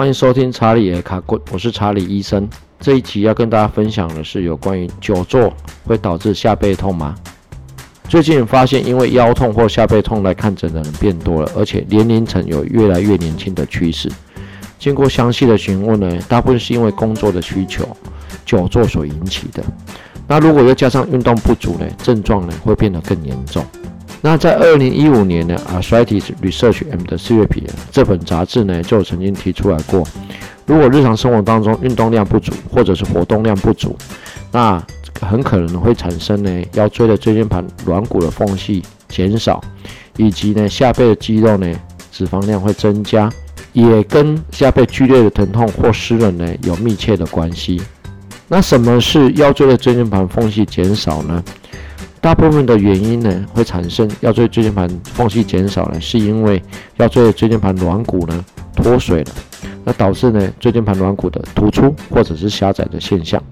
欢迎收听查理的卡棍，我是查理医生。这一集要跟大家分享的是有关于久坐会导致下背痛吗？最近发现，因为腰痛或下背痛来看诊的人变多了，而且年龄层有越来越年轻的趋势。经过详细的询问呢，大部分是因为工作的需求，久坐所引起的。那如果又加上运动不足呢，症状呢会变得更严重。那在二零一五年呢，《Arthritis Research and Therapy》这本杂志呢，就曾经提出来过，如果日常生活当中运动量不足，或者是活动量不足，那很可能会产生呢腰椎的椎间盘软骨的缝隙减少，以及呢下背的肌肉呢脂肪量会增加，也跟下背剧烈的疼痛或湿冷呢有密切的关系。那什么是腰椎的椎间盘缝隙减少呢？大部分的原因呢，会产生腰椎椎间盘缝隙减少呢，是因为腰椎椎间盘软骨呢脱水了，那导致呢椎间盘软骨的突出或者是狭窄的现象。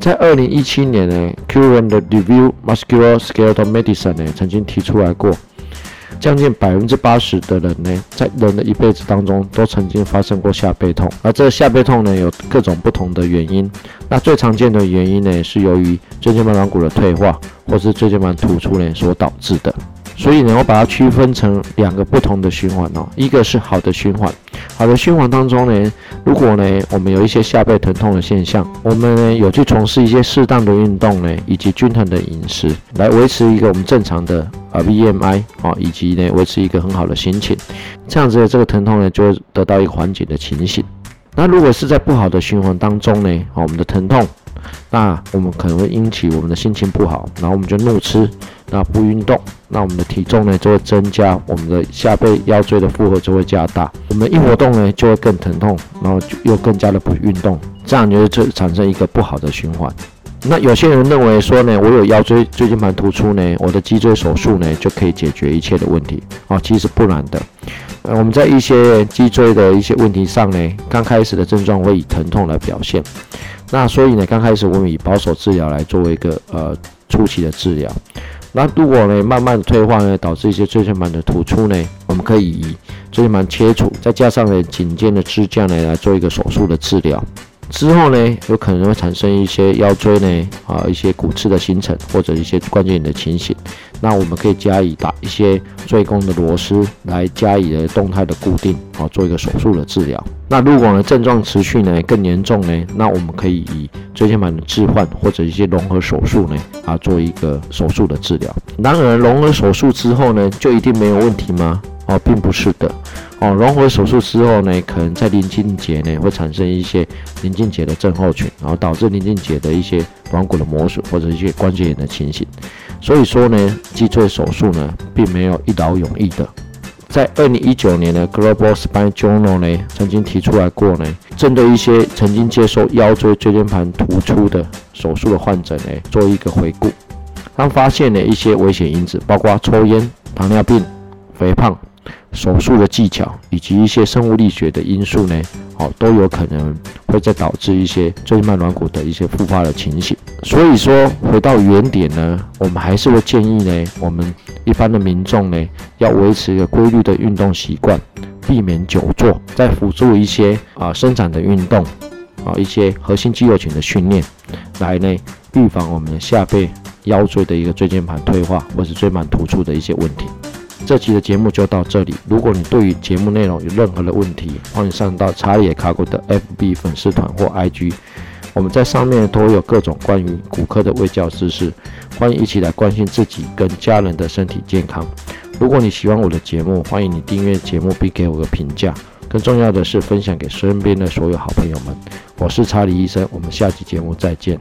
在二零一七年呢，Current Review Muscular Skeletal Medicine 呢曾经提出来过。将近百分之八十的人呢，在人的一辈子当中都曾经发生过下背痛，而这下背痛呢有各种不同的原因。那最常见的原因呢，是由于椎间盘软骨的退化，或是椎间盘突出呢所导致的。所以呢，我把它区分成两个不同的循环哦，一个是好的循环，好的循环当中呢，如果呢我们有一些下背疼痛的现象，我们呢有去从事一些适当的运动呢，以及均衡的饮食，来维持一个我们正常的啊 BMI 啊，以及呢维持一个很好的心情，这样子的这个疼痛呢就会得到一个缓解的情形。那如果是在不好的循环当中呢，啊我们的疼痛。那我们可能会引起我们的心情不好，然后我们就怒吃，那不运动，那我们的体重呢就会增加，我们的下背腰椎的负荷就会加大，我们一活动呢就会更疼痛，然后就又更加的不运动，这样就会产生一个不好的循环。那有些人认为说呢，我有腰椎椎间盘突出呢，我的脊椎手术呢就可以解决一切的问题啊，其实不然的。呃，我们在一些脊椎的一些问题上呢，刚开始的症状会以疼痛来表现。那所以呢，刚开始我们以保守治疗来作为一个呃初期的治疗。那如果呢慢慢退化呢，导致一些椎间盘的突出呢，我们可以以椎间盘切除，再加上呢颈肩的支架呢来做一个手术的治疗。之后呢，有可能会产生一些腰椎呢啊一些骨刺的形成，或者一些关节炎的情形。那我们可以加以打一些椎弓的螺丝来加以的动态的固定啊，做一个手术的治疗。那如果呢症状持续呢更严重呢，那我们可以以椎间盘的置换或者一些融合手术呢啊做一个手术的治疗。然而融合手术之后呢，就一定没有问题吗？哦，并不是的。哦，融合手术之后呢，可能在临近节呢会产生一些临近节的症候群，然后导致临近节的一些软骨的磨损或者一些关节炎的情形。所以说呢，脊椎手术呢并没有一劳永逸的。在二零一九年的 Global Spine Journal 呢曾经提出来过呢，针对一些曾经接受腰椎椎间盘突出的手术的患者呢做一个回顾，他发现了一些危险因子，包括抽烟、糖尿病、肥胖。手术的技巧以及一些生物力学的因素呢，哦，都有可能会在导致一些椎间盘软骨的一些复发的情形。所以说，回到原点呢，我们还是会建议呢，我们一般的民众呢，要维持一个规律的运动习惯，避免久坐，再辅助一些啊伸展的运动，啊一些核心肌肉群的训练，来呢预防我们的下背腰椎的一个椎间盘退化或是椎盘突出的一些问题。这期的节目就到这里。如果你对于节目内容有任何的问题，欢迎上到查理卡古的 FB 粉丝团或 IG，我们在上面都有各种关于骨科的卫教知识，欢迎一起来关心自己跟家人的身体健康。如果你喜欢我的节目，欢迎你订阅节目并给我个评价。更重要的是分享给身边的所有好朋友们。我是查理医生，我们下期节目再见。